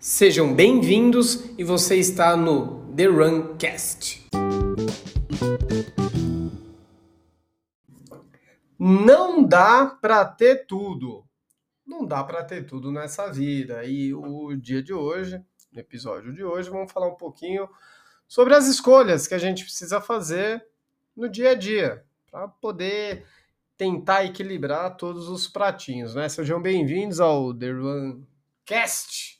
Sejam bem-vindos e você está no The Runcast. Não dá para ter tudo. Não dá para ter tudo nessa vida. E o dia de hoje, no episódio de hoje, vamos falar um pouquinho sobre as escolhas que a gente precisa fazer no dia a dia para poder tentar equilibrar todos os pratinhos, né? Sejam bem-vindos ao The Runcast.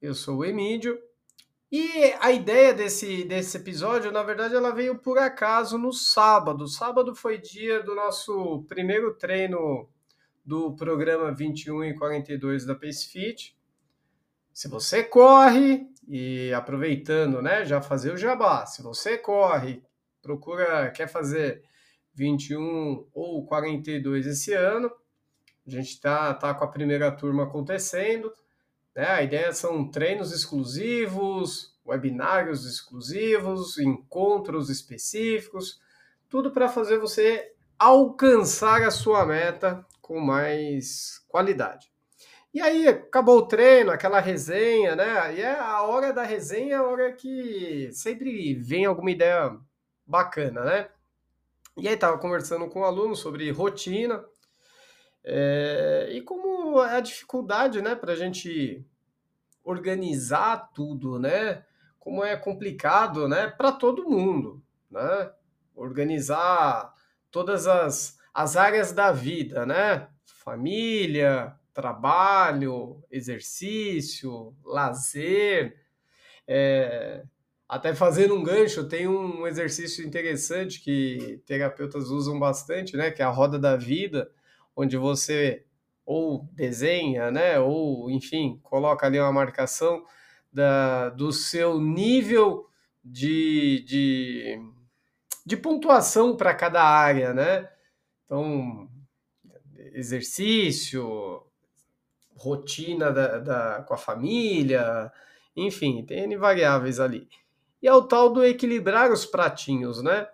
Eu sou o Emílio. E a ideia desse, desse episódio, na verdade, ela veio por acaso no sábado. Sábado foi dia do nosso primeiro treino do programa 21 e 42 da Pace Fit. Se você corre, e aproveitando, né, já fazer o jabá. Se você corre, procura, quer fazer 21 ou 42 esse ano, a gente está tá com a primeira turma acontecendo. Né? A ideia são treinos exclusivos, webinários exclusivos, encontros específicos, tudo para fazer você alcançar a sua meta com mais qualidade. E aí, acabou o treino, aquela resenha, né? E é a hora da resenha é a hora que sempre vem alguma ideia bacana, né? E aí, tava conversando com o um aluno sobre rotina, é, e como é a dificuldade, né, para a gente organizar tudo, né? Como é complicado, né, para todo mundo, né? Organizar todas as, as áreas da vida, né? Família, trabalho, exercício, lazer. É, até fazendo um gancho, tem um exercício interessante que terapeutas usam bastante, né? Que é a roda da vida onde você ou desenha, né, ou enfim, coloca ali uma marcação da, do seu nível de, de, de pontuação para cada área, né? Então, exercício, rotina da, da, com a família, enfim, tem N variáveis ali. E é o tal do equilibrar os pratinhos, né?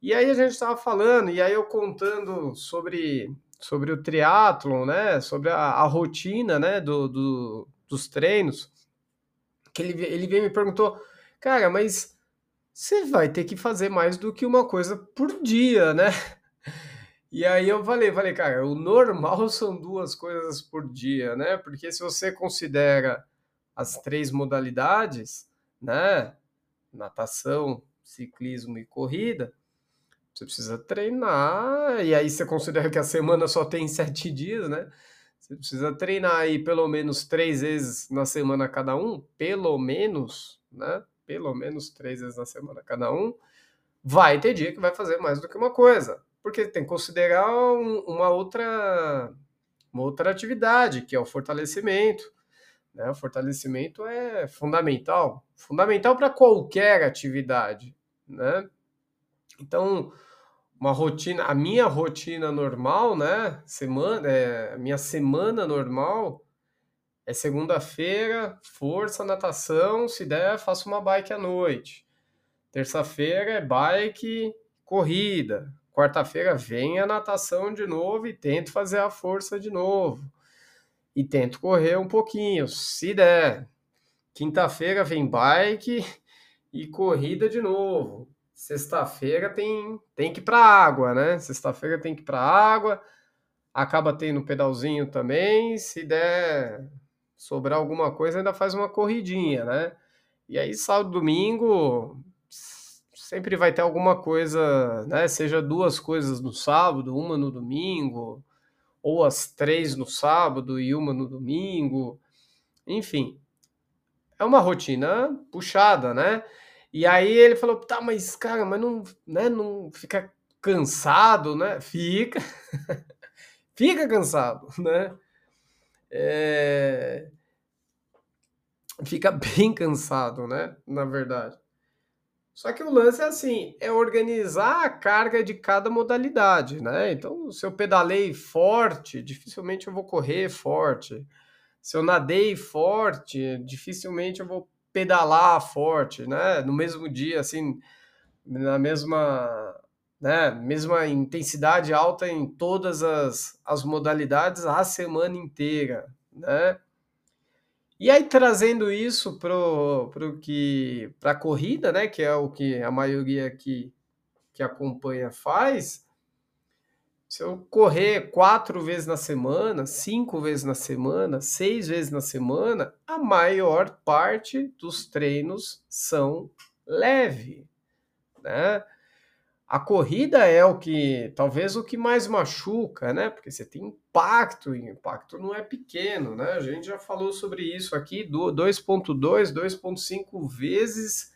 E aí a gente estava falando, e aí eu contando sobre sobre o triatlon, né? Sobre a, a rotina, né? Do, do, dos treinos. Que ele, ele veio e me perguntou, cara, mas você vai ter que fazer mais do que uma coisa por dia, né? E aí eu falei, falei, cara, o normal são duas coisas por dia, né? Porque se você considera as três modalidades, né? Natação, ciclismo e corrida, você precisa treinar, e aí você considera que a semana só tem sete dias, né? Você precisa treinar aí pelo menos três vezes na semana cada um, pelo menos, né? Pelo menos três vezes na semana cada um. Vai ter dia que vai fazer mais do que uma coisa, porque tem que considerar um, uma outra uma outra atividade, que é o fortalecimento. Né? O fortalecimento é fundamental, fundamental para qualquer atividade, né? Então, uma rotina, a minha rotina normal, né? Semana, é, a minha semana normal é segunda-feira, força, natação, se der, faço uma bike à noite. Terça-feira é bike, corrida. Quarta-feira vem a natação de novo e tento fazer a força de novo. E tento correr um pouquinho, se der. Quinta-feira vem bike e corrida de novo sexta-feira tem, tem que ir para água, né? Sexta-feira tem que ir para água, acaba tendo pedalzinho também, se der sobrar alguma coisa, ainda faz uma corridinha, né? E aí, sábado, domingo, sempre vai ter alguma coisa, né? Seja duas coisas no sábado, uma no domingo, ou as três no sábado e uma no domingo, enfim. É uma rotina puxada, né? E aí ele falou, tá, mas cara, mas não, né, não fica cansado, né? Fica, fica cansado, né? É... Fica bem cansado, né? Na verdade. Só que o lance é assim, é organizar a carga de cada modalidade, né? Então, se eu pedalei forte, dificilmente eu vou correr forte. Se eu nadei forte, dificilmente eu vou pedalar forte, né? No mesmo dia, assim, na mesma, né? Mesma intensidade alta em todas as, as modalidades a semana inteira, né? E aí, trazendo isso pro, pro que para a corrida, né? Que é o que a maioria que, que acompanha faz. Se eu correr quatro vezes na semana, cinco vezes na semana, seis vezes na semana, a maior parte dos treinos são leve, né? A corrida é o que, talvez o que mais machuca, né? Porque você tem impacto, e impacto não é pequeno, né? A gente já falou sobre isso aqui, 2.2, 2.5 vezes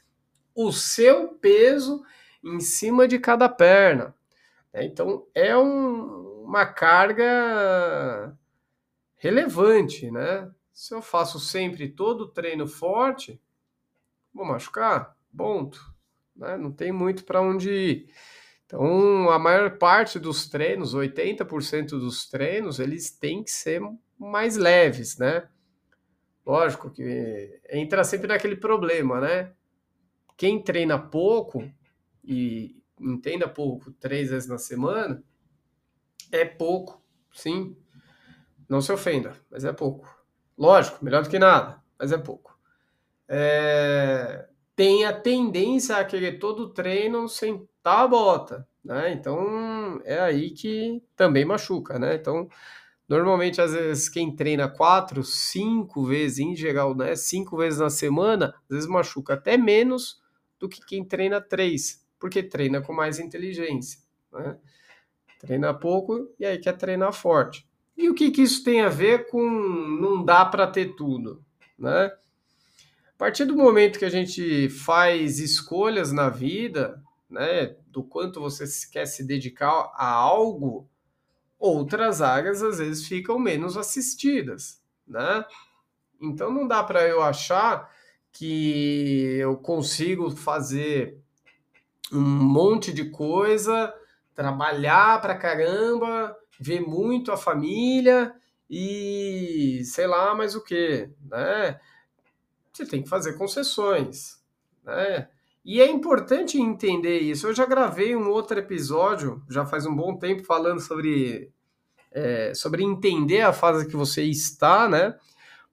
o seu peso em cima de cada perna. Né? Então é um, uma carga relevante, né? Se eu faço sempre todo treino forte, vou machucar, ponto né? não tem muito para onde ir. Então, a maior parte dos treinos, 80% dos treinos, eles têm que ser mais leves, né? Lógico que entra sempre naquele problema, né? Quem treina pouco e entenda pouco três vezes na semana, é pouco, sim. Não se ofenda, mas é pouco. Lógico, melhor do que nada, mas é pouco. É tem a tendência a querer todo treino sentar a bota, né? Então é aí que também machuca, né? Então normalmente às vezes quem treina quatro, cinco vezes em geral, né? Cinco vezes na semana, às vezes machuca até menos do que quem treina três, porque treina com mais inteligência, né? Treina pouco e aí quer treinar forte. E o que, que isso tem a ver com não dá para ter tudo, né? A partir do momento que a gente faz escolhas na vida, né, do quanto você quer se dedicar a algo, outras áreas às vezes ficam menos assistidas, né? Então não dá para eu achar que eu consigo fazer um monte de coisa, trabalhar pra caramba, ver muito a família e sei lá mais o que, né? você tem que fazer concessões, né? E é importante entender isso. Eu já gravei um outro episódio, já faz um bom tempo, falando sobre, é, sobre entender a fase que você está, né?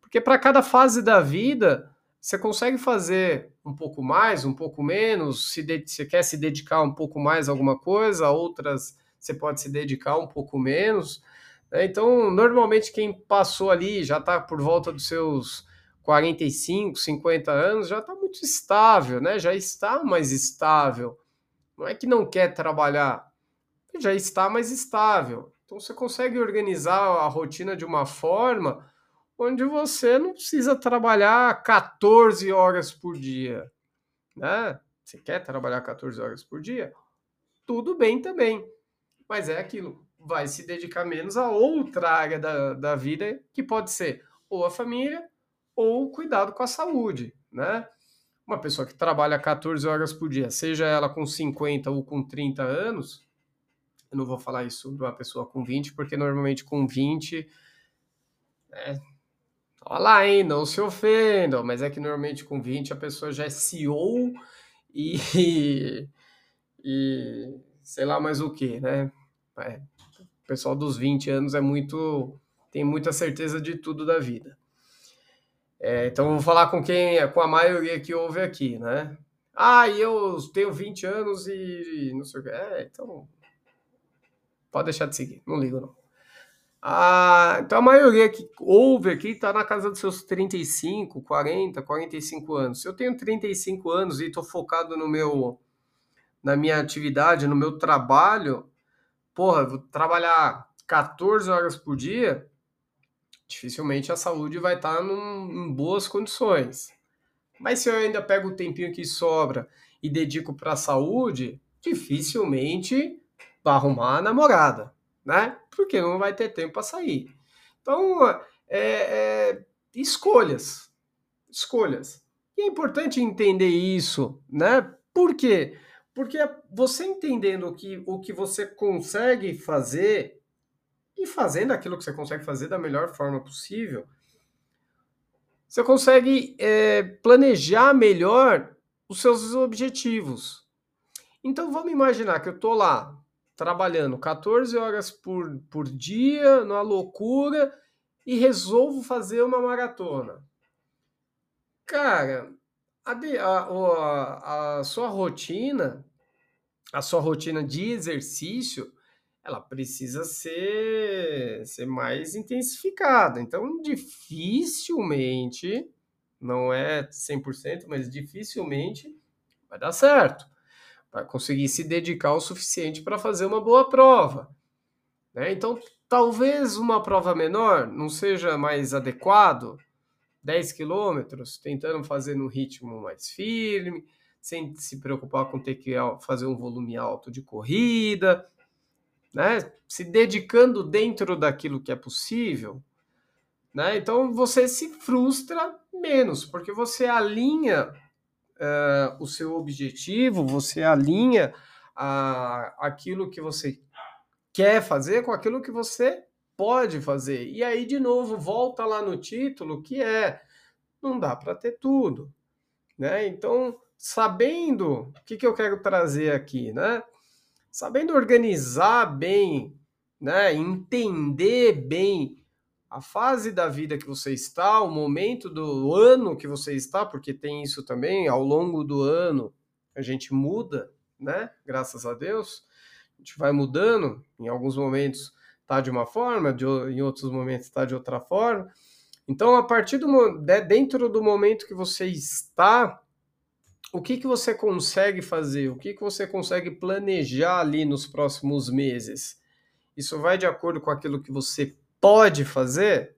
Porque para cada fase da vida, você consegue fazer um pouco mais, um pouco menos, se você quer se dedicar um pouco mais a alguma coisa, outras você pode se dedicar um pouco menos. Né? Então, normalmente quem passou ali já está por volta dos seus 45, 50 anos, já está muito estável, né? Já está mais estável. Não é que não quer trabalhar, já está mais estável. Então você consegue organizar a rotina de uma forma onde você não precisa trabalhar 14 horas por dia, né? Você quer trabalhar 14 horas por dia? Tudo bem também. Mas é aquilo, vai se dedicar menos a outra área da, da vida, que pode ser ou a família ou cuidado com a saúde, né? Uma pessoa que trabalha 14 horas por dia, seja ela com 50 ou com 30 anos, eu não vou falar isso de uma pessoa com 20, porque normalmente com 20, né, olha lá, hein, não se ofendam, mas é que normalmente com 20 a pessoa já é CEO e, e sei lá mais o que, né? É, o pessoal dos 20 anos é muito, tem muita certeza de tudo da vida. É, então, vou falar com quem, com a maioria que ouve aqui, né? Ah, e eu tenho 20 anos e não sei o que. É, então. Pode deixar de seguir, não ligo não. Ah, então a maioria que ouve aqui está na casa dos seus 35, 40, 45 anos. Se eu tenho 35 anos e estou focado no meu na minha atividade, no meu trabalho, porra, vou trabalhar 14 horas por dia, dificilmente a saúde vai estar tá em boas condições. Mas se eu ainda pego o tempinho que sobra e dedico para a saúde, dificilmente vai arrumar a namorada, né? Porque não vai ter tempo para sair. Então, é, é, escolhas, escolhas. E é importante entender isso, né? Por quê? Porque você entendendo o que, o que você consegue fazer e fazendo aquilo que você consegue fazer da melhor forma possível, você consegue é, planejar melhor os seus objetivos. Então vamos imaginar que eu estou lá trabalhando 14 horas por, por dia, numa loucura, e resolvo fazer uma maratona. Cara, a, a- a sua rotina, a sua rotina de exercício, ela precisa ser, ser mais intensificada. Então, dificilmente, não é 100%, mas dificilmente vai dar certo. Vai conseguir se dedicar o suficiente para fazer uma boa prova. né? Então, talvez uma prova menor não seja mais adequado, 10 quilômetros, tentando fazer no ritmo mais firme, sem se preocupar com ter que fazer um volume alto de corrida, né? Se dedicando dentro daquilo que é possível, né? Então você se frustra menos, porque você alinha uh, o seu objetivo, você alinha a, aquilo que você quer fazer com aquilo que você pode fazer. E aí, de novo, volta lá no título, que é não dá para ter tudo. Né? Então, sabendo o que, que eu quero trazer aqui, né? Sabendo organizar bem, né? entender bem a fase da vida que você está, o momento do ano que você está, porque tem isso também, ao longo do ano a gente muda, né? Graças a Deus, a gente vai mudando, em alguns momentos está de uma forma, de, em outros momentos está de outra forma. Então, a partir do dentro do momento que você está, o que, que você consegue fazer? O que, que você consegue planejar ali nos próximos meses? Isso vai de acordo com aquilo que você pode fazer?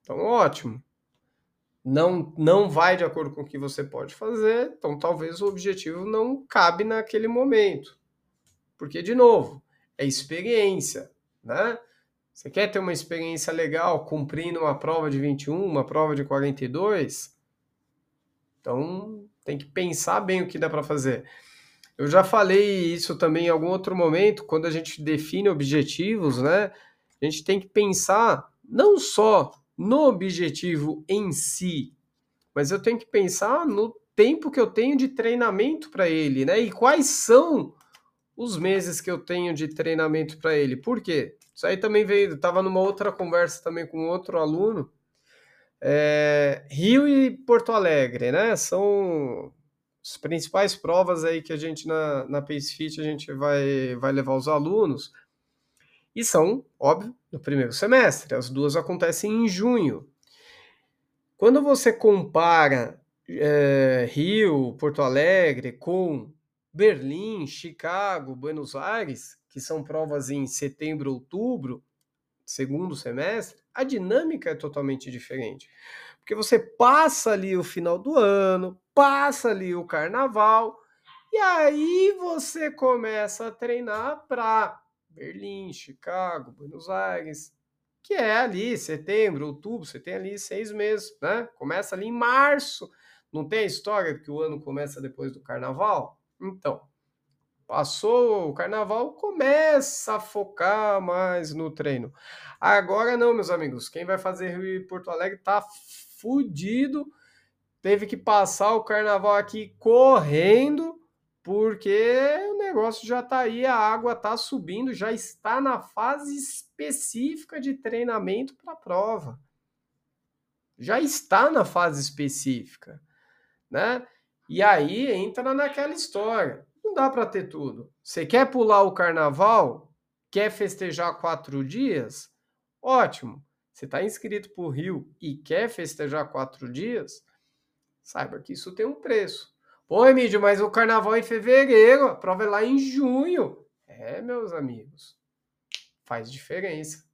Então, ótimo. Não, não vai de acordo com o que você pode fazer, então talvez o objetivo não cabe naquele momento. Porque, de novo, é experiência, né? Você quer ter uma experiência legal cumprindo uma prova de 21, uma prova de 42? Então, tem que pensar bem o que dá para fazer. Eu já falei isso também em algum outro momento, quando a gente define objetivos, né? A gente tem que pensar não só no objetivo em si, mas eu tenho que pensar no tempo que eu tenho de treinamento para ele, né? E quais são os meses que eu tenho de treinamento para ele. Por quê? Isso aí também veio, estava numa outra conversa também com outro aluno. É, Rio e Porto Alegre, né? São as principais provas aí que a gente na, na PaceFit a gente vai, vai levar os alunos. E são, óbvio, no primeiro semestre. As duas acontecem em junho. Quando você compara é, Rio, Porto Alegre com Berlim, Chicago, Buenos Aires, que são provas em setembro, outubro, segundo semestre, a dinâmica é totalmente diferente. Porque você passa ali o final do ano, passa ali o carnaval, e aí você começa a treinar para Berlim, Chicago, Buenos Aires, que é ali setembro, outubro, você tem ali seis meses, né? Começa ali em março. Não tem a história que o ano começa depois do carnaval? Então, passou o carnaval, começa a focar mais no treino. Agora não, meus amigos, quem vai fazer Rio e Porto Alegre tá fudido. Teve que passar o carnaval aqui correndo, porque o negócio já tá aí, a água tá subindo, já está na fase específica de treinamento para a prova. Já está na fase específica, né? E aí entra naquela história. Não dá para ter tudo. Você quer pular o carnaval? Quer festejar quatro dias? Ótimo. Você está inscrito para o Rio e quer festejar quatro dias? Saiba que isso tem um preço. Pô, Emílio, mas o carnaval é em fevereiro, a prova é lá em junho. É, meus amigos, faz diferença.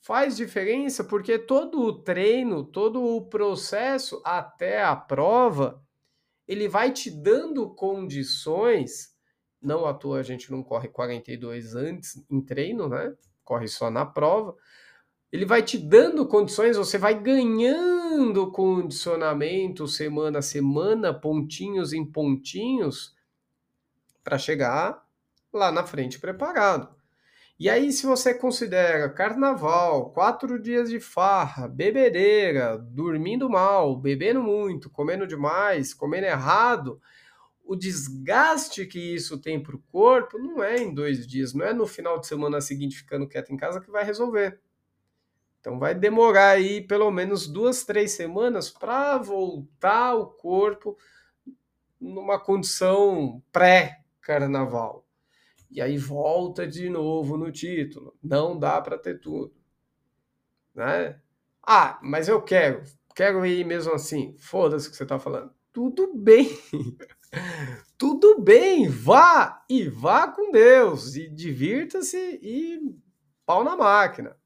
Faz diferença porque todo o treino, todo o processo até a prova ele vai te dando condições. Não à toa a gente não corre 42 antes em treino, né? Corre só na prova. Ele vai te dando condições, você vai ganhando condicionamento semana a semana, pontinhos em pontinhos, para chegar lá na frente preparado. E aí, se você considera carnaval, quatro dias de farra, bebedeira, dormindo mal, bebendo muito, comendo demais, comendo errado, o desgaste que isso tem para o corpo não é em dois dias, não é no final de semana seguinte ficando quieto em casa que vai resolver. Então vai demorar aí pelo menos duas, três semanas para voltar o corpo numa condição pré-carnaval. E aí volta de novo no título. Não dá para ter tudo. Né? Ah, mas eu quero. Quero ir mesmo assim. Foda-se o que você está falando. Tudo bem. Tudo bem. Vá e vá com Deus. E divirta-se e pau na máquina.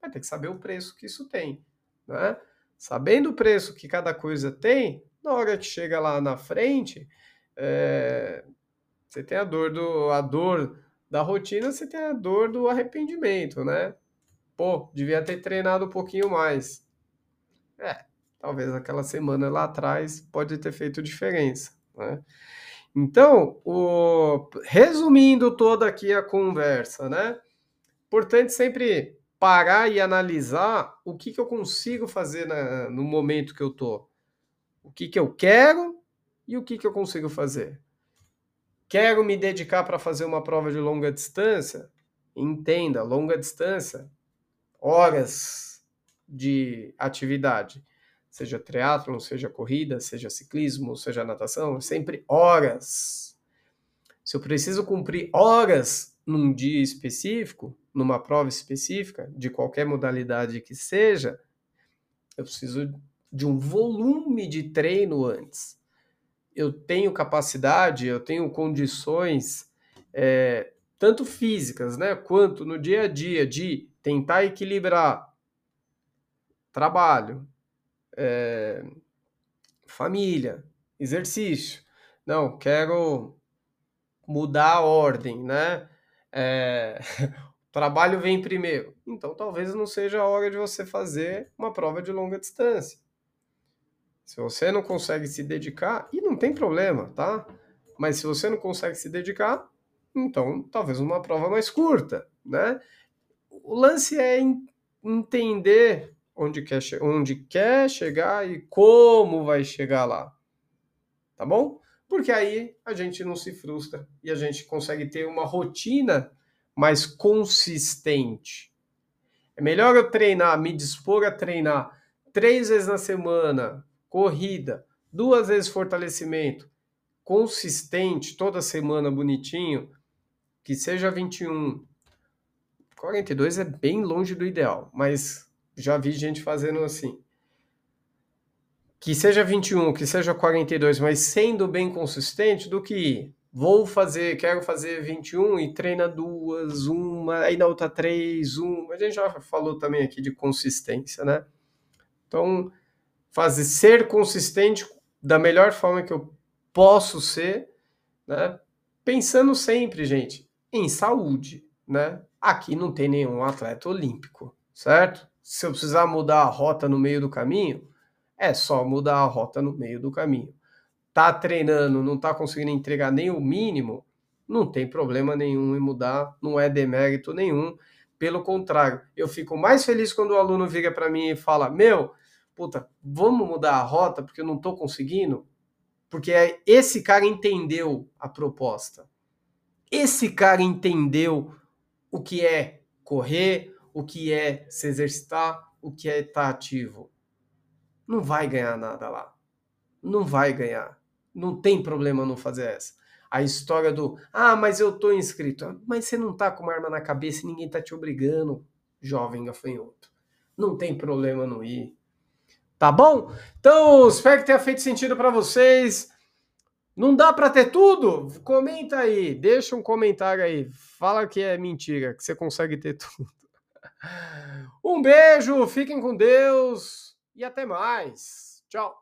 Vai ter que saber o preço que isso tem. Né? Sabendo o preço que cada coisa tem, na hora que chega lá na frente, é, você tem a dor do a dor da rotina, você tem a dor do arrependimento, né? Pô, devia ter treinado um pouquinho mais. É, talvez aquela semana lá atrás pode ter feito diferença, né? Então, o, resumindo toda aqui a conversa, né? Importante sempre parar e analisar o que, que eu consigo fazer na, no momento que eu tô. O que, que eu quero e o que, que eu consigo fazer. Quero me dedicar para fazer uma prova de longa distância? Entenda, longa distância, horas de atividade, seja triatlon, seja corrida, seja ciclismo, seja natação, sempre horas. Se eu preciso cumprir horas num dia específico, numa prova específica, de qualquer modalidade que seja, eu preciso de um volume de treino antes eu tenho capacidade, eu tenho condições, é, tanto físicas, né, quanto no dia a dia, de tentar equilibrar trabalho, é, família, exercício. Não, quero mudar a ordem, né? É, trabalho vem primeiro. Então, talvez não seja a hora de você fazer uma prova de longa distância. Se você não consegue se dedicar, e não tem problema, tá? Mas se você não consegue se dedicar, então talvez uma prova mais curta, né? O lance é entender onde quer, onde quer chegar e como vai chegar lá, tá bom? Porque aí a gente não se frustra e a gente consegue ter uma rotina mais consistente. É melhor eu treinar, me dispor a treinar três vezes na semana, corrida, duas vezes fortalecimento, consistente, toda semana bonitinho, que seja 21. 42 é bem longe do ideal, mas já vi gente fazendo assim. Que seja 21, que seja 42, mas sendo bem consistente, do que vou fazer, quero fazer 21 e treina duas, uma, aí na outra três, uma. A gente já falou também aqui de consistência, né? Então, fazer ser consistente da melhor forma que eu posso ser, né? Pensando sempre, gente, em saúde, né? Aqui não tem nenhum atleta olímpico, certo? Se eu precisar mudar a rota no meio do caminho, é só mudar a rota no meio do caminho. Tá treinando, não tá conseguindo entregar nem o mínimo, não tem problema nenhum em mudar, não é demérito nenhum. Pelo contrário, eu fico mais feliz quando o aluno vira para mim e fala: Meu, puta, vamos mudar a rota porque eu não estou conseguindo? Porque é, esse cara entendeu a proposta. Esse cara entendeu o que é correr, o que é se exercitar, o que é estar ativo. Não vai ganhar nada lá. Não vai ganhar. Não tem problema não fazer essa. A história do, ah, mas eu tô inscrito. Mas você não tá com uma arma na cabeça e ninguém tá te obrigando, jovem gafanhoto. Não tem problema não ir. Tá bom? Então, espero que tenha feito sentido para vocês. Não dá para ter tudo? Comenta aí, deixa um comentário aí. Fala que é mentira, que você consegue ter tudo. Um beijo, fiquem com Deus e até mais. Tchau.